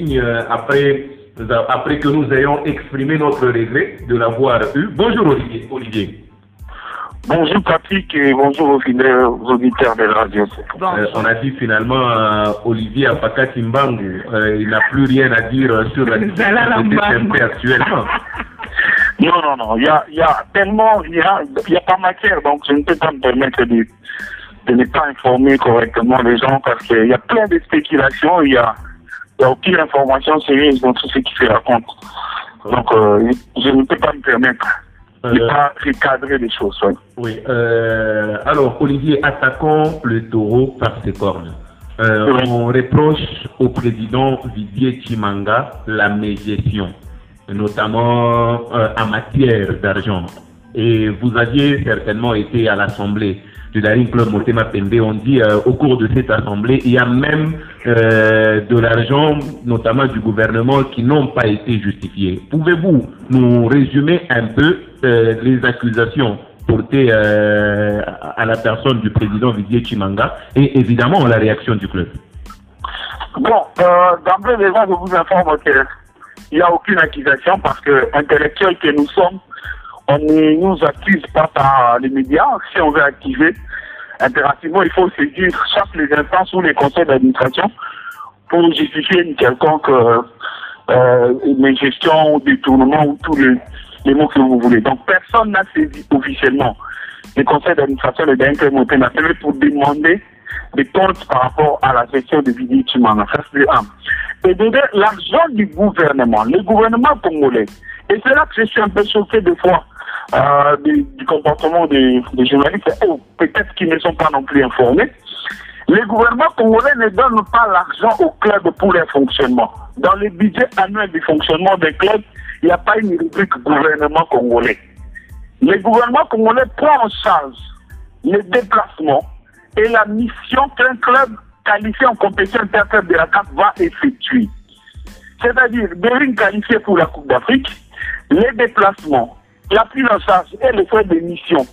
euh, après, après que nous ayons exprimé notre regret de l'avoir eu. Bonjour Olivier. Olivier. Bonjour Patrick et bonjour aux auditeurs de la radio. Euh, on a dit finalement euh, Olivier Apaka Timbangu, euh, il n'a plus rien à dire sur la situation actuellement. Non, non, non, il y a, y a, tellement, il n'y a, y a, pas matière, donc je ne peux pas me permettre de, de ne pas informer correctement les gens parce qu'il y a plein de spéculations, il y a, y a aucune information sérieuse dans tout ce qui se raconte. Donc je ne peux pas me permettre euh, pas recadrer les choses. Oui. Euh, alors, Olivier, attaquons le taureau par ses cornes. Euh, on reproche au président Didier Chimanga la médiation, notamment en matière d'argent. Et vous aviez certainement été à l'Assemblée du Daring Club Motema Pembe, on dit euh, au cours de cette assemblée, il y a même euh, de l'argent, notamment du gouvernement, qui n'ont pas été justifiés. Pouvez-vous nous résumer un peu euh, les accusations portées à la personne du président Vidier Chimanga et évidemment la réaction du club? Bon, d'emblée déjà, je vous informe qu'il n'y a aucune accusation parce que intellectuels que nous sommes, on ne nous accuse pas par les médias. Si on veut activer, impérativement, il faut saisir chaque les instances ou les conseils d'administration pour justifier une quelconque euh, euh, gestion ou détournement ou tous les, mots que vous voulez. Donc personne n'a saisi officiellement les conseils d'administration de DNK Monténatel pour demander des comptes par rapport à la gestion de Vidi Chimanga. Ça, c'est. Et de l'argent du gouvernement, le gouvernement congolais, et c'est là que je suis un peu choqué de fois euh, du, comportement des, journalistes, ou peut-être qu'ils ne sont pas non plus informés. Les gouvernements congolais ne donnent pas l'argent aux clubs pour leur fonctionnement. Dans le budget annuel du fonctionnement des clubs, il n'y a pas une rubrique gouvernement congolais. Le gouvernement congolais prend en charge les déplacements et la mission qu'un club qualifié en compétition interclub de la CAF va effectuer. C'est-à-dire, Bering qualifié pour la Coupe d'Afrique, les déplacements, la prise en charge et les frais de mission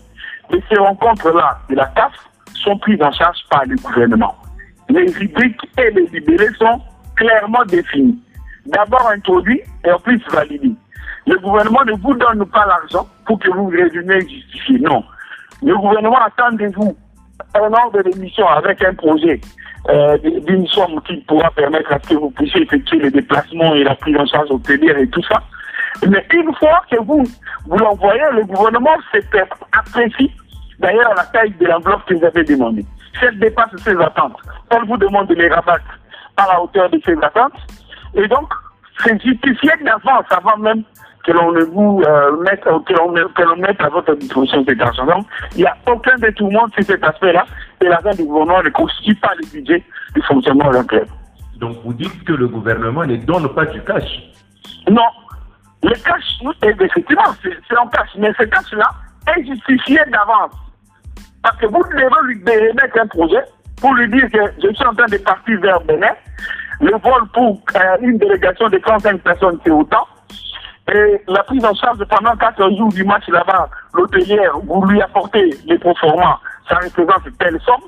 de ces rencontres-là de la CAF sont prises en charge par le gouvernement. Les rubriques et les libérés sont clairement définis. D'abord introduits et en plus validés. Le gouvernement ne vous donne pas l'argent pour que vous résumiez et justifiez. Non. Le gouvernement attend de vous un ordre de mission avec un projet euh, d'une somme qui pourra permettre à ce que vous puissiez effectuer les déplacements et la prise en charge hôtelière et tout ça. Mais une fois que vous, vous l'envoyez, le gouvernement apprécie d'ailleurs la taille de l'enveloppe que vous avez demandée. Si elle dépasse ses attentes, on vous demande de les rabattre à la hauteur de ses attentes. Et donc, c'est justifié d'avance, avant même que l'on ne vous euh, mette, que l'on mette à votre disposition cet argent. Donc, il n'y a aucun détournement sur cet aspect-là, et l'argent du gouvernement ne constitue pas le budget du fonctionnement d'un club. Donc, vous dites que le gouvernement ne donne pas du cash Non, le cash, effectivement, c'est en cash, mais ce cash-là est justifié d'avance. Parce que vous devez lui mettre un projet pour lui dire que je suis en train de partir vers Bénin. Le vol pour euh, une délégation de 35 personnes, c'est autant. Et la prise en charge pendant 4 jours du match là-bas, l'hôtelière, vous lui apportez les performants, ça représente telle somme.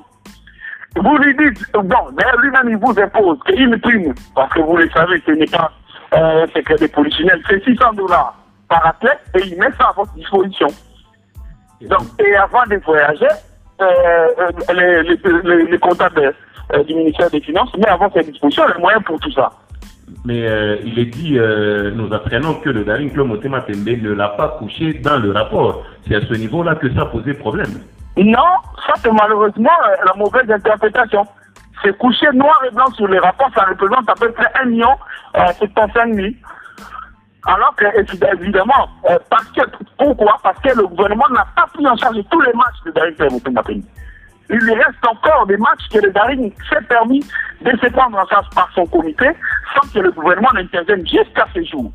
Vous lui dites, bon, d'ailleurs lui-même il vous impose une prime, parce que vous le savez, ce n'est pas euh, c'est que des polichinelles, c'est 600 dollars par athlète et il met ça à votre disposition. Donc, et avant de voyager, euh, euh les, les, comptables euh, du ministère des Finances met à votre disposition les moyens pour tout ça. Mais euh, il est dit, nous apprenons que le Daring Club Motema Tembe ne l'a pas couché dans le rapport. C'est à ce niveau-là que ça posait problème. Non, ça c'est malheureusement la mauvaise interprétation c'est couché noir et blanc sur les rapports, ça représente à peu près 1 million euh, 75 000. Alors que, évidemment, euh, parce que, pourquoi? Parce que le gouvernement n'a pas pris en charge tous les matchs de Daring Il lui reste encore des matchs que le Daring s'est permis de se prendre en charge par son comité sans que le gouvernement n'intervienne jusqu'à ce jour.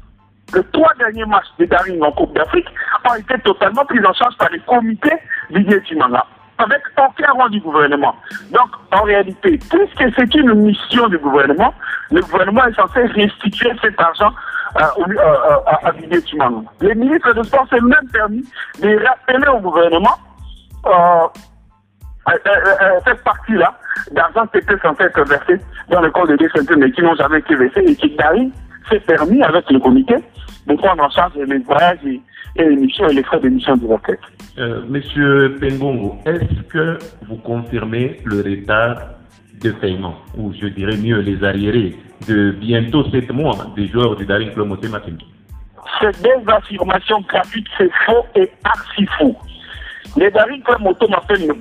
Les trois derniers matchs de Daring en Coupe d'Afrique ont été totalement pris en charge par les comités Didier Timanga avec aucun rang du gouvernement. Donc, en réalité, puisque c'est une mission du gouvernement, le gouvernement est censé restituer cet argent euh, euh, euh, à Didier Timano. Les ministres de sport s'est même permis de rappeler au gouvernement cette partie-là d'argent qui était censée être versée dans le corps de DCNT, mais qui n'ont jamais été versés et qui, Daring, s'est permis avec le comité de prendre en charge les voyages et, et les frais d'émission de retraite. Euh, Monsieur Pengongo, est-ce que vous confirmez le retard de paiement, ou je dirais mieux les arriérés, de bientôt 7 mois des joueurs du Daring Club C'est des affirmations gratuites, c'est faux et archi faux. Les Daring Club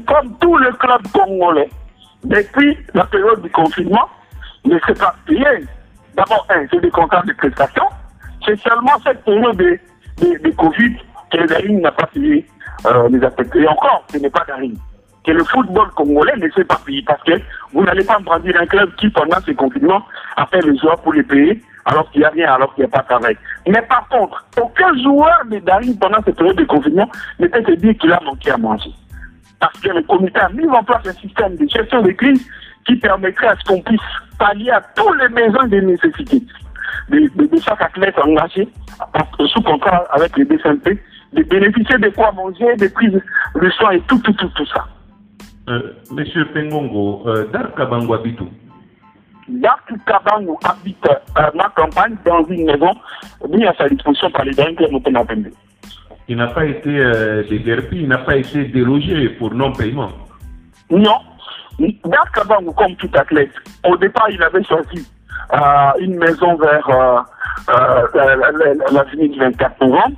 comme tous les clubs congolais, depuis la période du confinement, ne s'est pas payé. D'abord, c'est des contrats de prestation. C'est seulement cette période de, de, Covid que Daring n'a pas payé euh, les affects. Et encore, ce n'est pas Daring que le football congolais ne s'est pas payé parce que vous n'allez pas prendre un club qui, pendant ce confinement, a fait les joueurs pour les payer alors qu'il n'y a rien, alors qu'il n'y a pas de travail. Mais par contre, aucun joueur de Daring pendant cette période de confinement ne peut dire qu'il a manqué à manger. Parce que le comité a mis en place un système de gestion de crise qui permettrait à ce qu'on puisse pallier à tous les besoins de nécessité de, de, chaque athlète engagé sous contrat avec les DCMP, de bénéficier de quoi manger, de prises de soins et tout, tout, tout, tout ça. Euh, Monsieur Pengongo, euh, Dark Kabango habite où? Dark Kabango habite euh, ma campagne dans une maison mise à sa disposition par les derniers Pembe. Il n'a pas été euh, déguerpi, il n'a pas été délogé pour non-paiement. Non. Dark Kabango, comme tout athlète, au départ, il avait choisi une maison vers l'avenue du 24 novembre.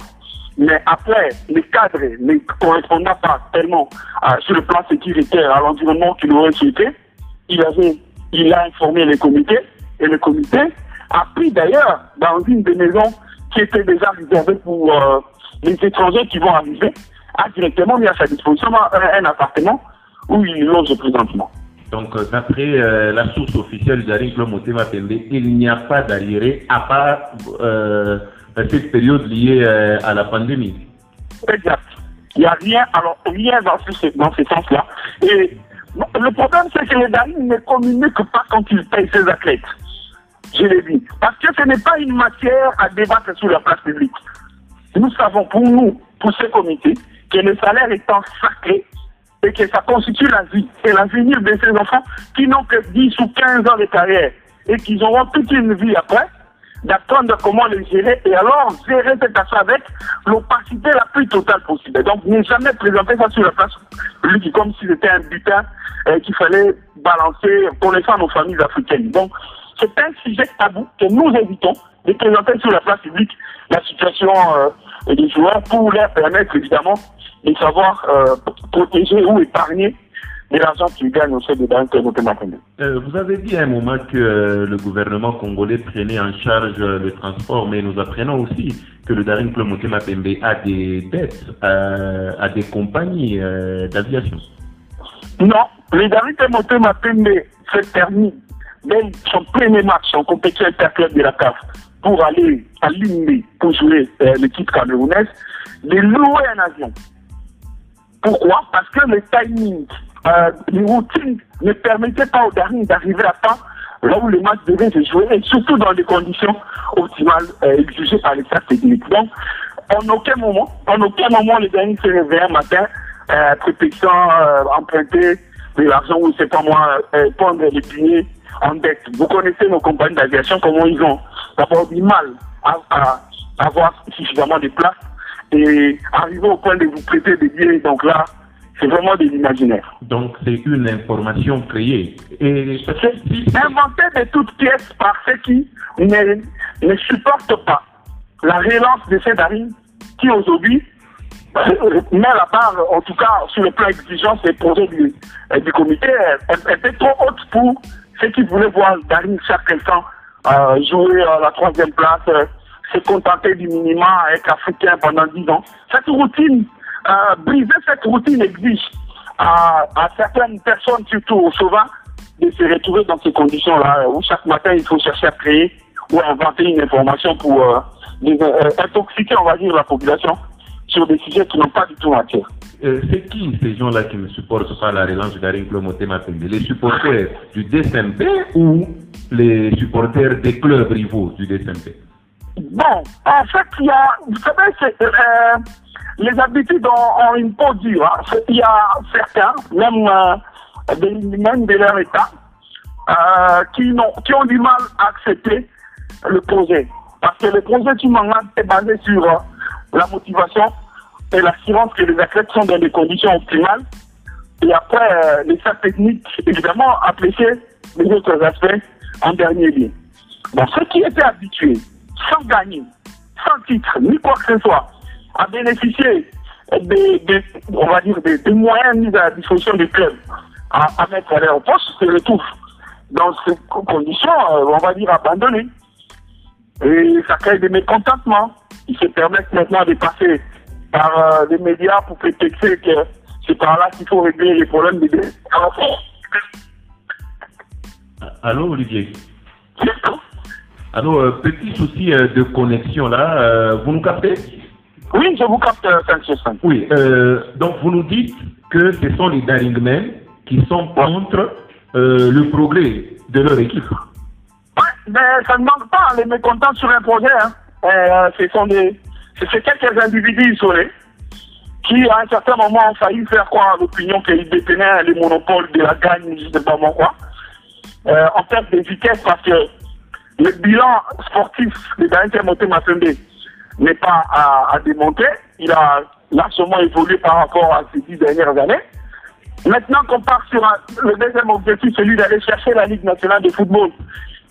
Mais après, les cadres ne correspondant pas tellement sur le plan sécuritaire à l'environnement qu'il aurait souhaité, il, avait, il a informé les comités et le comité a pris d'ailleurs dans une des maisons qui était déjà réservée pour euh, les étrangers qui vont arriver, a directement mis à sa disposition un, appartement où il loge présentement. Donc, euh, d'après euh, la source officielle d'Arin Motema il n'y a pas d'arriéré à part cette période liée euh, à la pandémie. Exact. Il n'y a rien, alors rien dans ce, dans ce sens-là. Et le problème, c'est que les Darim ne communiquent pas quand ils payent ses athlètes. Je l'ai dit. Parce que ce n'est pas une matière à débattre sur la place publique. Nous savons pour nous, pour ce comité, que le salaire étant sacré et que ça constitue la vie et l'avenir de ces enfants qui n'ont que 10 ou 15 ans de carrière et qui auront toute une vie après, d'apprendre comment les gérer et alors gérer cette affaire avec l'opacité la plus totale possible. Donc, ne jamais présenter ça sur la place publique comme si c'était un butin euh, qu'il fallait balancer pour les femmes aux familles africaines. Donc, c'est un sujet tabou que nous évitons de présenter sur la place publique la situation euh, des joueurs pour leur permettre évidemment de savoir euh, protéger ou épargner de l'argent qu'ils gagnent au sein de euh, Vous avez dit à un moment que euh, le gouvernement congolais prenait en charge euh, le transport, mais nous apprenons aussi que le Daring Club Motema Pembe a des dettes à des compagnies d'aviation. Non, le Daring Club Motema Pembe s'est permis, dès son premier match en compétition interclub de la CAF, pour aller à Limbe pour jouer l'équipe camerounaise, de louer un avion. Pourquoi? Parce que le timing euh, les routines ne permettaient pas aux Daring d'arriver à temps là où le match devait se jouer, et surtout dans des conditions optimales euh, exigées par les technique. Donc, en aucun moment, en aucun moment, les Daring se réveillent un matin, euh, euh, emprunter de l'argent ou c'est pas moi, euh, prendre les billets en dette. Vous connaissez nos compagnies d'aviation, comment ils ont d'abord du mal à, à, avoir suffisamment de place et arriver au point de vous prêter des billets. Donc là, c'est vraiment de l'imaginaire. Donc c'est une information créée. Et c'est inventé de toutes pièces par ceux qui ne, ne supportent pas la relance de ces darines qui aujourd'hui euh, met la barre, en tout cas sur le plan exigence des projets du, euh, du comité, elle, était trop haute pour ceux qui voulaient voir Darine chaque instant euh, jouer à la troisième place, se contenter du minima, être africain pendant dix ans. Cette routine euh, briser cette routine exige à, certaines personnes, surtout au sauvage, de se retrouver dans ces conditions-là, où chaque matin il faut chercher à créer ou à inventer une information pour euh, euh, intoxiquer, on va dire, la population sur des sujets qui n'ont pas du tout matière. c'est qui ces gens-là qui ne supportent pas la relance de Daring Motema Les supporters du DSMP ou les supporters des clubs rivaux du DSMP Bon, en fait, il y a, vous savez, c'est, les habitudes ont, une peau dure. Hein. Il y a certains, même euh, même de leur État, euh, qui, ont, qui ont du mal à accepter le projet. Parce que le projet Chimanga est basé sur euh, la motivation et l'assurance que les athlètes sont dans des conditions optimales. Et après, euh, les salles techniques, évidemment, apprécier les autres aspects en dernier lieu. Bon, ceux qui étaient habitués, sans gagner, sans titre, ni quoi que ce soit, à bénéficier des, on va dire, des, moyens mis à la disposition des clubs à, mettre à leur poste se retrouvent dans ces conditions, euh, on va dire, abandonnées. Et ça crée des mécontentements. Ils se permettent maintenant de passer par euh, les médias pour prétexter que c'est par là qu'il faut régler les problèmes des Allô, Olivier Allô, euh, petit souci de connexion là, vous nous captez? Oui, je vous capte, 5 Oui, euh, donc vous nous dites que ce sont les Daringmen qui sont contre euh, le progrès de leur équipe. Oui, mais ça ne manque pas, les mécontents sur un projet. Hein. Euh, ce sont des, c'est quelques individus isolés qui, à un certain moment, ont failli faire croire à l'opinion qu'ils détenaient les monopoles de la gagne, je ne sais pas moi quoi, en termes de vitesse, parce que le bilan sportif de Daringmen Moté n'est pas à, démontrer. Il a largement évolué par rapport à ces dix dernières années. Maintenant qu'on part sur le deuxième objectif, celui d'aller chercher la Ligue nationale de football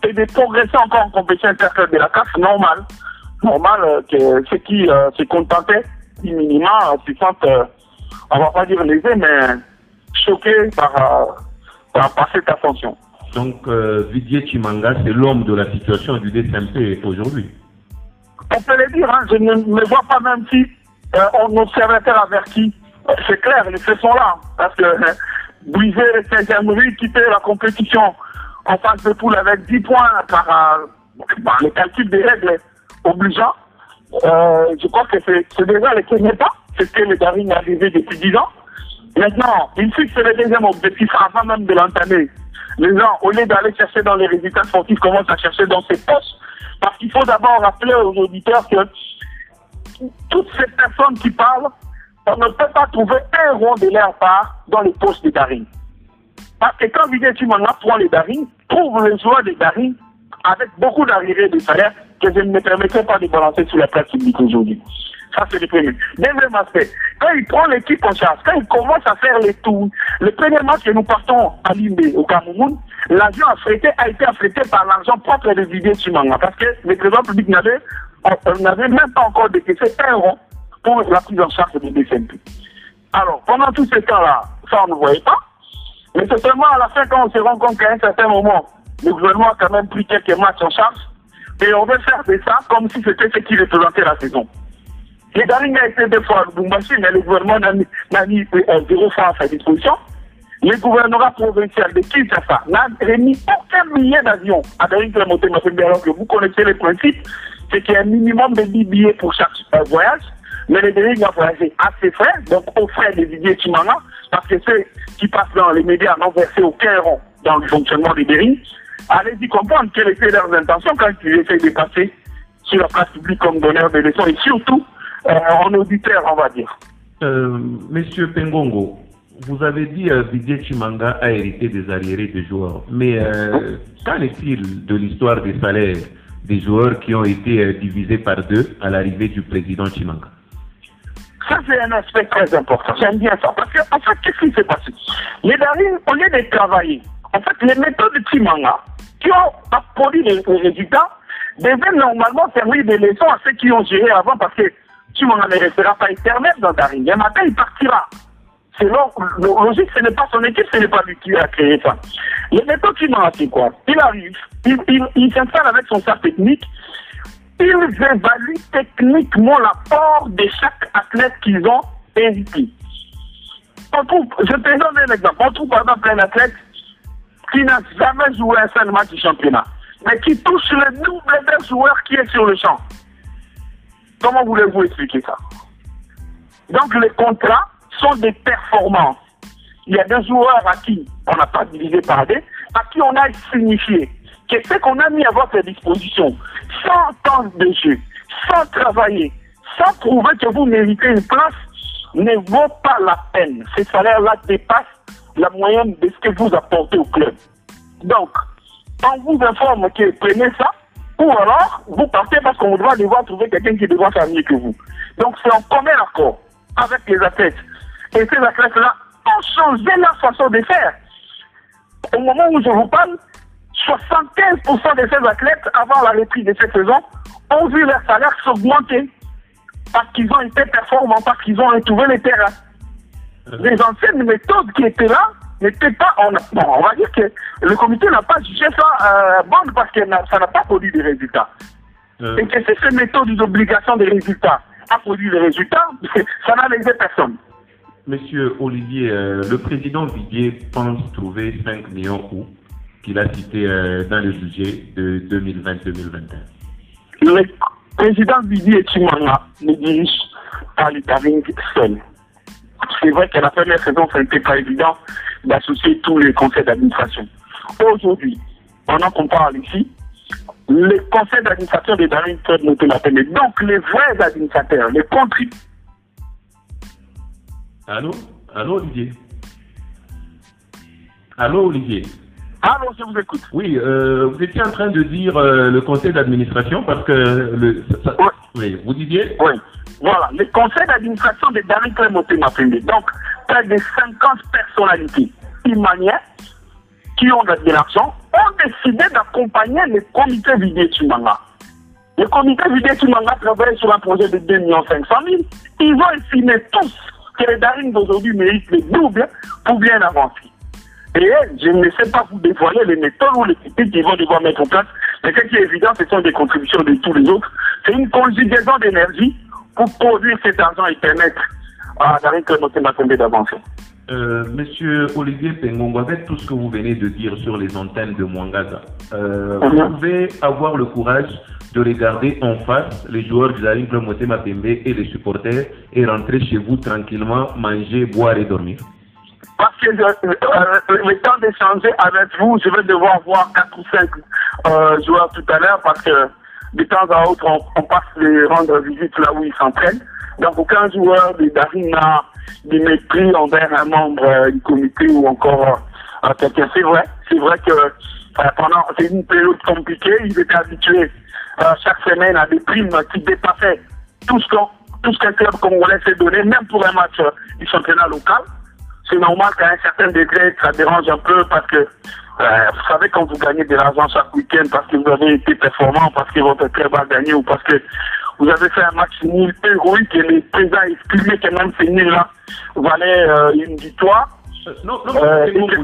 et de progresser encore en compétition intérieure de la CAF, normal. Normal euh, que ceux qui euh, se contentaient du euh, se sentent, on va pas dire lésés, mais choqués par, par, cette ascension. Donc, Vidier Chimanga, c'est l'homme de la situation du DSMP aujourd'hui on peut le dire, hein, je ne me vois pas même si euh, on observateur averti. C'est clair, les faits sont là. Parce que euh, briser Saint-Germain, quitter la compétition en face de poule avec 10 points par, euh, le calcul des règles obligeants, euh, je crois que c'est déjà le premier pas. C'est ce que le Daring a arrivé depuis 10 ans. Maintenant, il fixe le deuxième objectif avant même de l'entamer. Les gens, au lieu d'aller chercher dans les résultats sportifs, commencent à chercher dans ses postes parce qu'il faut d'abord rappeler aux auditeurs que toutes ces personnes qui parlent, on ne peut pas trouver un rond de leur part dans les postes de Daring. Parce que quand Vijay Chimanga prend les Daring, trouve les joueurs des Daring avec beaucoup d'arrivées de salaire que je ne me permettrai pas de balancer sur la place publique aujourd'hui. Ça, c'est le premier. Deuxième aspect, quand il prend l'équipe en charge, quand il commence à faire les tours, le premier match que nous partons à Limbe, au Cameroun, l'avion affrété a été affrété par l'argent propre de Didier. Parce que le président public n'avait, n'avait même pas encore décaissé un rond pour la prise en charge du DCMP. Alors, pendant tout ce temps-là, ça, on ne voyait pas. Mais c'est seulement à la fin quand on se rend compte qu'à un certain moment, le gouvernement a quand même pris quelques matchs en charge. Et on veut faire de ça comme si c'était ce qui représentait la saison. Les a été deux fois à mais le gouvernement n'a mis, euh, zéro franc à sa disposition. Le gouvernement provincial de Kinshasa n'a remis aucun billet d'avion à Daring Clémenté alors que vous connaissez les principes, c'est qu'il y a un minimum de 10 billets pour chaque euh, voyage. Mais les Daring a voyagé à ses frais, donc aux frais des Didier Chimanga, parce que ceux qui passent dans les médias n'ont versé aucun rond dans le fonctionnement des Daring. Allez-y comprendre quelles étaient leurs intentions quand ils essayent de passer sur la place publique comme donneur de leçons et surtout en auditeur, on va dire. Euh, Monsieur Pengongo, vous avez dit euh, Didier Chimanga a hérité des arriérés des joueurs. Mais euh, qu'en est-il de l'histoire des salaires des joueurs qui ont été divisés par deux à l'arrivée du président Chimanga? Ça, c'est un aspect très important. J'aime bien ça. Parce qu'en en fait, qu'est-ce qui s'est passé? Les Darines, au lieu de travailler, en fait, les méthodes de Chimanga, qui ont produit les, résultats, devaient normalement servir des leçons à ceux qui ont géré avant parce que Chimanga ne restera pas éternel dans Daring. Un matin, il partira. Selon logique, ce n'est pas son équipe, ce n'est pas lui qui a créé ça. Le méthode Chimanga, c'est quoi Il arrive, il, il, s'installe avec son staff technique, ils évaluent techniquement l'apport de chaque athlète qu'ils ont invité. On trouve, je te donne un exemple, on trouve par exemple un athlète qui n'a jamais joué un seul match du championnat, mais qui touche le double d'un joueur qui est sur le champ. Comment voulez-vous expliquer ça? Donc les contrats sont des performances. Il y a des joueurs à qui on n'a pas divisé par deux, à qui on a signifié que ce qu'on a mis à votre disposition, sans temps de jeu, sans travailler, sans prouver que vous méritez une place, ne vaut pas la peine. Ces salaires-là dépassent la moyenne de ce que vous apportez au club. Donc, on vous informe que prenez ça, ou alors vous partez parce qu'on doit devoir trouver quelqu'un qui devra faire mieux que vous. Donc c'est en commun accord avec les athlètes. Et ces athlètes-là ont changé leur façon de faire. Au moment où je vous parle, 75% de ces athlètes, avant la reprise de cette saison, ont vu leur salaire s'augmenter parce qu'ils ont été performants, parce qu'ils ont retrouvé les terrains. Les anciennes méthodes qui étaient là n'étaient pas. On, bon, on va dire que le comité n'a pas jugé ça euh, bon parce que ça n'a pas produit des résultats. Euh. Et que c'est ces méthodes d'obligation des résultats a produit des résultats, ça n'a lésé personne. Monsieur Olivier, euh, le président Vidier pense trouver 5 millions où qu'il a cité dans le budget de 2020-2021. Le président Vidier Chimanga ne dirige pas l'Italie seul. C'est vrai que la première saison, ça n'était pas évident d'associer tous les conseils d'administration. Aujourd'hui, pendant qu'on parle ici, les conseils d'administration de Darin peuvent monter la peine. Donc, les vrais administrateurs, les contributeurs. Allô? Allô, Olivier? Allô, Olivier? Allô, je vous écoute. Oui, euh, vous étiez en train de dire euh, le conseil d'administration parce que. Le, ça, oui. oui. Vous disiez? Oui. Voilà, le conseil d'administration de Darin Club Monté Mapende. Donc, près de 50 personnalités imanières qui ont de l'argent ont décidé d'accompagner le comité Vidé Chimanga. Le comité Vidé Chimanga travaille sur un projet de 2 500 000. Ils ont estimé tous que les Darines d'aujourd'hui méritent le double pour bien avancer. Et je ne sais pas vous dévoiler les méthodes ou les techniques qu'ils vont devoir mettre en place. Mais ce qui est évident, ce sont des contributions de tous les autres. C'est une conjugaison d'énergie pour produire cet argent et permettre à Darine Clémenté d'avancer. Euh, Monsieur Olivier Pengongo, avec tout ce que vous venez de dire sur les antennes de Mwangaza, euh, vous pouvez avoir le courage de regarder en face les joueurs de la Ligue Motema Pembe et les supporters et rentrer chez vous tranquillement, manger, boire et dormir. Parce que euh, le temps d'échanger avec vous, je vais devoir voir 4 ou 5 joueurs tout à l'heure parce que de temps à autre, on, passe les rendre visite là où ils s'entraînent. Donc aucun joueur de Darin n'a du mépris envers un membre euh, du comité ou encore euh, quelqu'un. C'est vrai, c'est vrai que euh, pendant une période compliquée, ils étaient habitués chaque semaine à des primes qui dépassaient tout ce qu'un tout ce qu'un club congolais s'est donné, même pour un match du championnat local. C'est normal qu'à un certain degré, ça dérange un peu parce que vous savez quand vous gagnez de l'argent chaque week-end parce que vous avez été performant, parce que votre club a gagné ou parce que vous avez fait un match nul héroïque et le président a exprimé que même ces nuls-là valaient euh, une victoire. Non, non, Euh, bon, de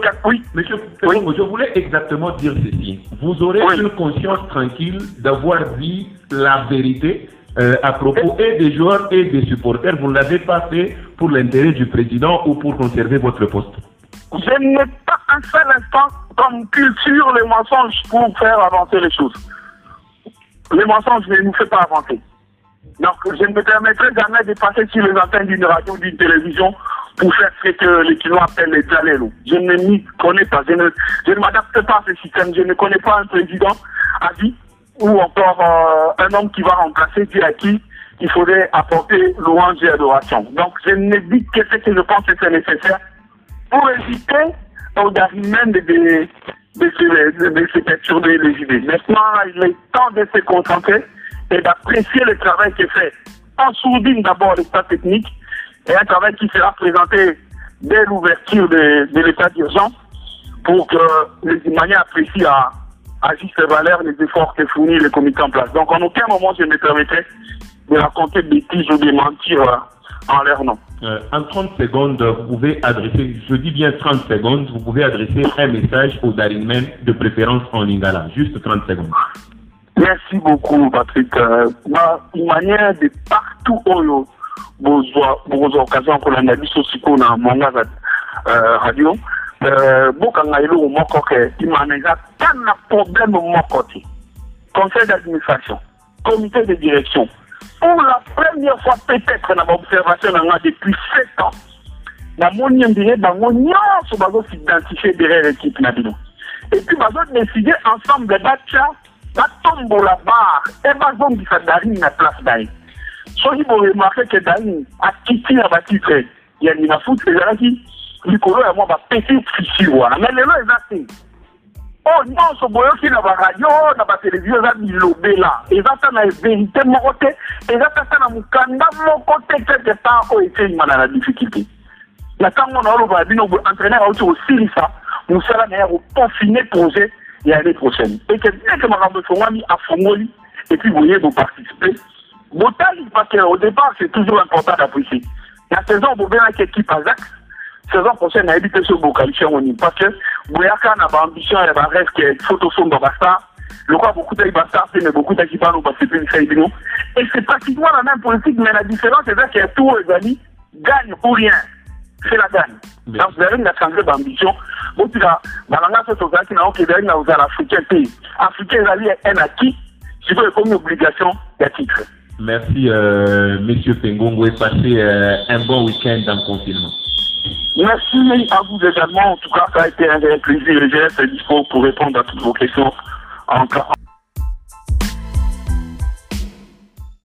quatre- oui. Monsieur, Oui. je voulais exactement dire ceci. Vous aurez Oui. une conscience tranquille d'avoir dit la vérité euh, à propos et des joueurs et des supporters. Vous ne l'avez pas fait pour l'intérêt du président ou pour conserver votre poste. Je n'ai pas un seul instant comme culture les mensonges pour faire avancer les choses. Les mensonges ne nous font pas avancer. Donc, je ne me permettrai jamais de passer sur les antennes d'une radio d'une télévision pour faire ce que les Chinois appellent les jalélos. Je ne m'y connais pas. Je ne, m'adapte pas à ce système. Je ne connais pas un président à vie ou encore euh, un homme qui va remplacer Dieu à qui il faudrait apporter louange et adoration. Donc, je ne dis que ce que je pense que c'est nécessaire pour éviter aux même de, de, de, de, se perturber les idées. Maintenant, il est temps de se concentrer et d'apprécier le travail qui est fait en sourdine d'abord l'état technique et un travail qui sera présenté dès l'ouverture de, de l'état d'urgence pour que les Imaniens apprécient à, à juste valeur les efforts que fournit le comité en place. Donc en aucun moment je ne me permettrai de raconter des bêtises ou de mentir euh, en leur nom. Euh, en 30 secondes, vous pouvez adresser, je dis bien 30 secondes, vous pouvez adresser un message aux Darinmen de préférence en lingala. Juste 30 secondes. Merci beaucoup, Patrick. Euh, ma manière de partout oyo bozwa occasion kolanda biso sikoyo na mwangaza euh, radio euh, bokanga eloko moko ke imana eza ta na problème moko te conseil d'administration comité de direction pour la première fois peut-être na baobservation na nga depuis sept ans namoni ondire bango nyonso derrière équipe na et puis bazodécide ensemble batya batombola bar e bazongisa darine na place na ye soki boremarke ke darine akiti na batitre ya nina foot ezalaki likolo ya mwa bapetite fichire wana mais lelo eza te nyonso boyoki na baradio na batelevizio eza bilobela eza ta na verité moko te eza ta ta na mokanda moko te quelque part. Oyo etelimana na difficulté. Na ntango na oloba bino entraîneur auti kosilisa mosala na ye kopofine projet ya année prochaine. Eke eke makambo efongwami afongoli epuis boye boparticipe botali parce que au départ c'est toujours important d'apprécier na saison bobengaki équipe azac saison prochaine nayebi te soki boqualifie yango nini parce que boyaka na baambition ya barêve ke fo tosomba bastar lokola bokutaki bastar te mais bokutaki bano basepelisai bino et c'est pratiquement la même politique mais la différence eza ke tout ezali gagne ou rien. C'est la gagne. Donc na changer baambition botika balanga so tozalaki na oke ezalaki na kozala africain te africain ezali un acquis. Sikoyo ekomi obligation ya titre Merci, euh, Monsieur Pengongo, et passez euh, un bon week-end en confinement. Merci à vous également. En tout cas, ça a été un réel plaisir. Je reste dispo pour répondre à toutes vos questions.